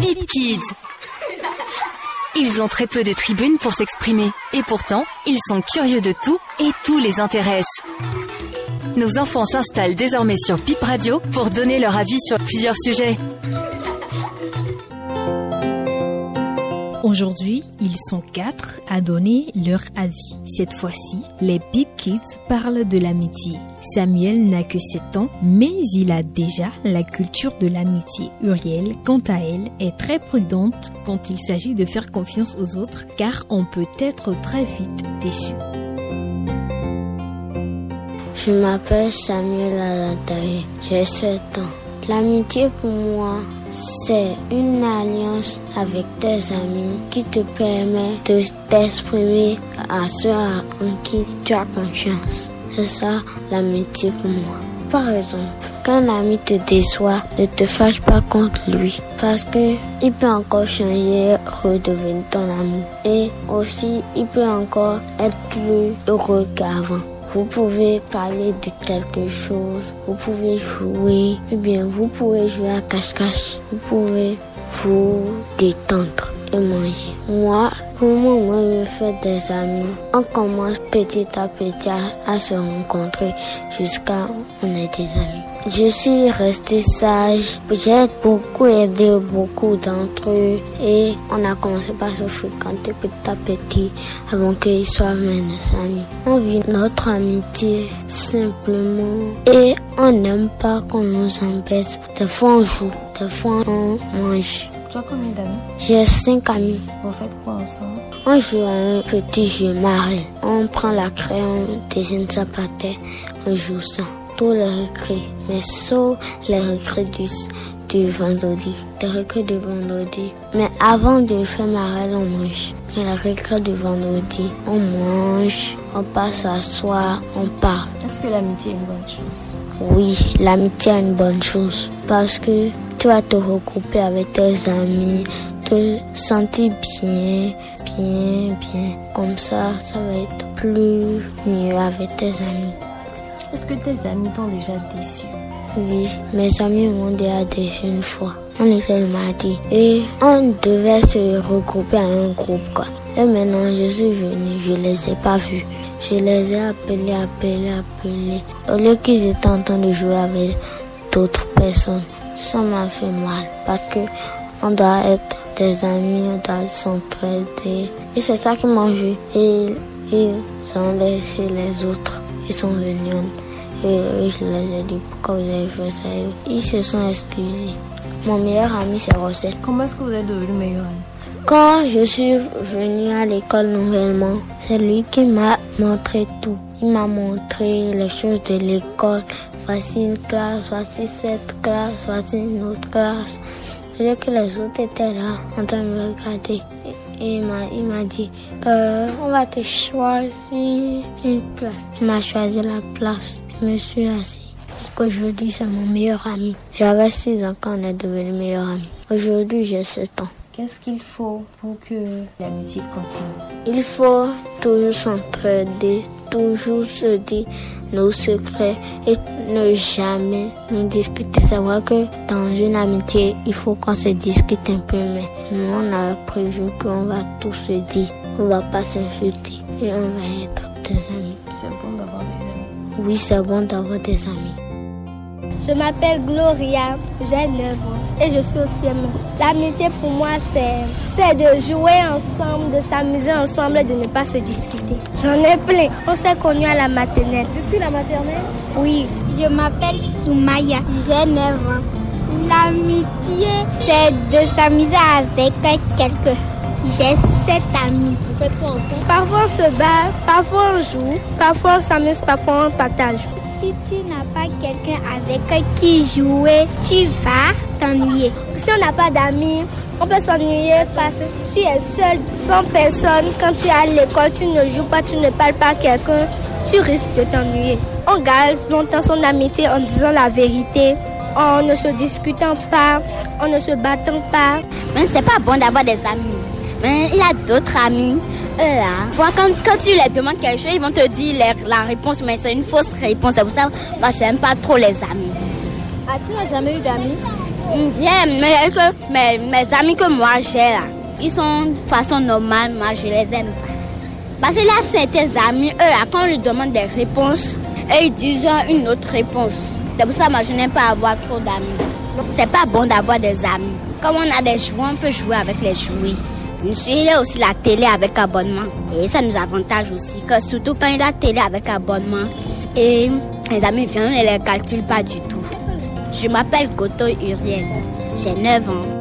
Bip Kids. Ils ont très peu de tribunes pour s'exprimer. Et pourtant, ils sont curieux de tout et tout les intéresse. Nos enfants s'installent désormais sur Bip Radio pour donner leur avis sur plusieurs sujets. Aujourd'hui, ils sont quatre à donner leur avis. Cette fois-ci, les Big Kids parlent de l'amitié. Samuel n'a que 7 ans, mais il a déjà la culture de l'amitié. Uriel, quant à elle, est très prudente quand il s'agit de faire confiance aux autres, car on peut être très vite déçu. Je m'appelle Samuel Aladaye, j'ai 7 ans. L'amitié pour moi, c'est une alliance avec tes amis qui te permet de t'exprimer à ceux en qui tu as confiance. C'est ça l'amitié pour moi. Par exemple, quand un ami te déçoit, ne te fâche pas contre lui parce que il peut encore changer, redevenir ton ami. Et aussi, il peut encore être plus heureux qu'avant. Vous pouvez parler de quelque chose, vous pouvez jouer, ou bien vous pouvez jouer à cache-cache, vous pouvez vous détendre et manger. Moi, pour moi, je fais des amis. On commence petit à petit à, se rencontrer jusqu'à on est des amis. Je suis resté sage. J'ai beaucoup aidé beaucoup d'entre eux et on a commencé par se fréquenter petit à petit avant qu'ils soient mes amis. On vit notre amitié simplement et on n'aime pas qu'on nous embête. Des fois on joue, des fois on mange. Tu as combien d'amis J'ai cinq amis. Vous faites quoi ensemble? On joue à un petit jeu marré. On prend la crayon, on dessine sa patte, on joue ça les mais sauf les recrés du, du vendredi. Les recrés du vendredi. Mais avant de faire marelle, on mange. Mais recrés du vendredi, on mange, on passe à soir, on parle. Est-ce que l'amitié est une bonne chose? Oui, l'amitié est une bonne chose. Parce que tu vas te regrouper avec tes amis, te sentir bien, bien, bien. Comme ça, ça va être plus mieux avec tes amis. Est-ce que tes amis t'ont déjà déçu? Oui, mes amis m'ont déjà déçu une fois. On était le mardi et on devait se regrouper à un groupe quoi. Et maintenant je suis venue, je les ai pas vus. Je les ai appelés, appelés, appelés. Au lieu qu'ils étaient en train de jouer avec d'autres personnes, ça m'a fait mal parce que on doit être des amis, on doit s'entraider. Et c'est ça qui m'a vu. Et ils ont laissé les autres. Ils sont venus et je les ai dit pourquoi vous avez fait ça? Ils se sont excusés. Mon meilleur ami, c'est Rossel. Comment est-ce que vous êtes devenu meilleur ami? Quand je suis venue à l'école nouvellement, c'est lui qui m'a montré tout. Il m'a montré les choses de l'école. Voici une classe, voici cette classe, voici une autre classe. Et que les autres étaient là en train de me regarder. Et il m'a dit, euh, on va te choisir une place. Il m'a choisi la place. Je me suis assis. Aujourd'hui, c'est mon meilleur ami. J'avais 6 ans quand on est devenus meilleurs amis. Aujourd'hui, j'ai 7 ans. Qu'est-ce qu'il faut pour que l'amitié continue? Il faut toujours s'entraider, toujours se dire nos secrets et ne jamais nous discuter. C'est vrai que dans une amitié, il faut qu'on se discute un peu, mais nous, on a prévu qu'on va tout se dire. On va pas s'insulter et on va être des amis. C'est bon d'avoir des amis. Oui, c'est bon d'avoir des amis. Je m'appelle Gloria, j'ai 9 ans et je suis aussi aimée. L'amitié pour moi, c'est de jouer ensemble, de s'amuser ensemble et de ne pas se discuter. J'en ai plein. On s'est connus à la maternelle. Depuis la maternelle? Oui. Je m'appelle Soumaya, j'ai 9 ans. L'amitié, c'est de s'amuser avec quelqu'un. J'ai 7 amis. Vous faites quoi ensemble? Parfois on se bat, parfois on joue, parfois on s'amuse, parfois on partage si tu n'as pas quelqu'un avec qui jouer, tu vas t'ennuyer. Si on n'a pas d'amis, on peut s'ennuyer parce que tu es seul, sans personne. Quand tu es à l'école, tu ne joues pas, tu ne parles pas à quelqu'un, tu risques de t'ennuyer. On garde longtemps son amitié en disant la vérité, en ne se discutant pas, en ne se battant pas. Mais c'est pas bon d'avoir des amis. Mais il a d'autres amis là, quand, quand tu leur demandes quelque chose, ils vont te dire la réponse, mais c'est une fausse réponse. C'est pour ça que moi, j'aime pas trop les amis. Ah, tu n'as jamais eu d'amis? J'aime, mais que mes, mes amis que moi j'ai là, ils sont de façon normale, moi je les aime pas. Parce que là, certains amis, eux là, quand on leur demande des réponses, eux ils disent une autre réponse. C'est pour ça que moi je n'aime pas avoir trop d'amis. C'est pas bon d'avoir des amis. Comme on a des jouets, on peut jouer avec les jouets. Il y a aussi la télé avec abonnement. Et ça nous avantage aussi, que surtout quand il a la télé avec abonnement. Et les amis viennent, ne les calcule pas du tout. Je m'appelle Goto Uriel. J'ai 9 ans.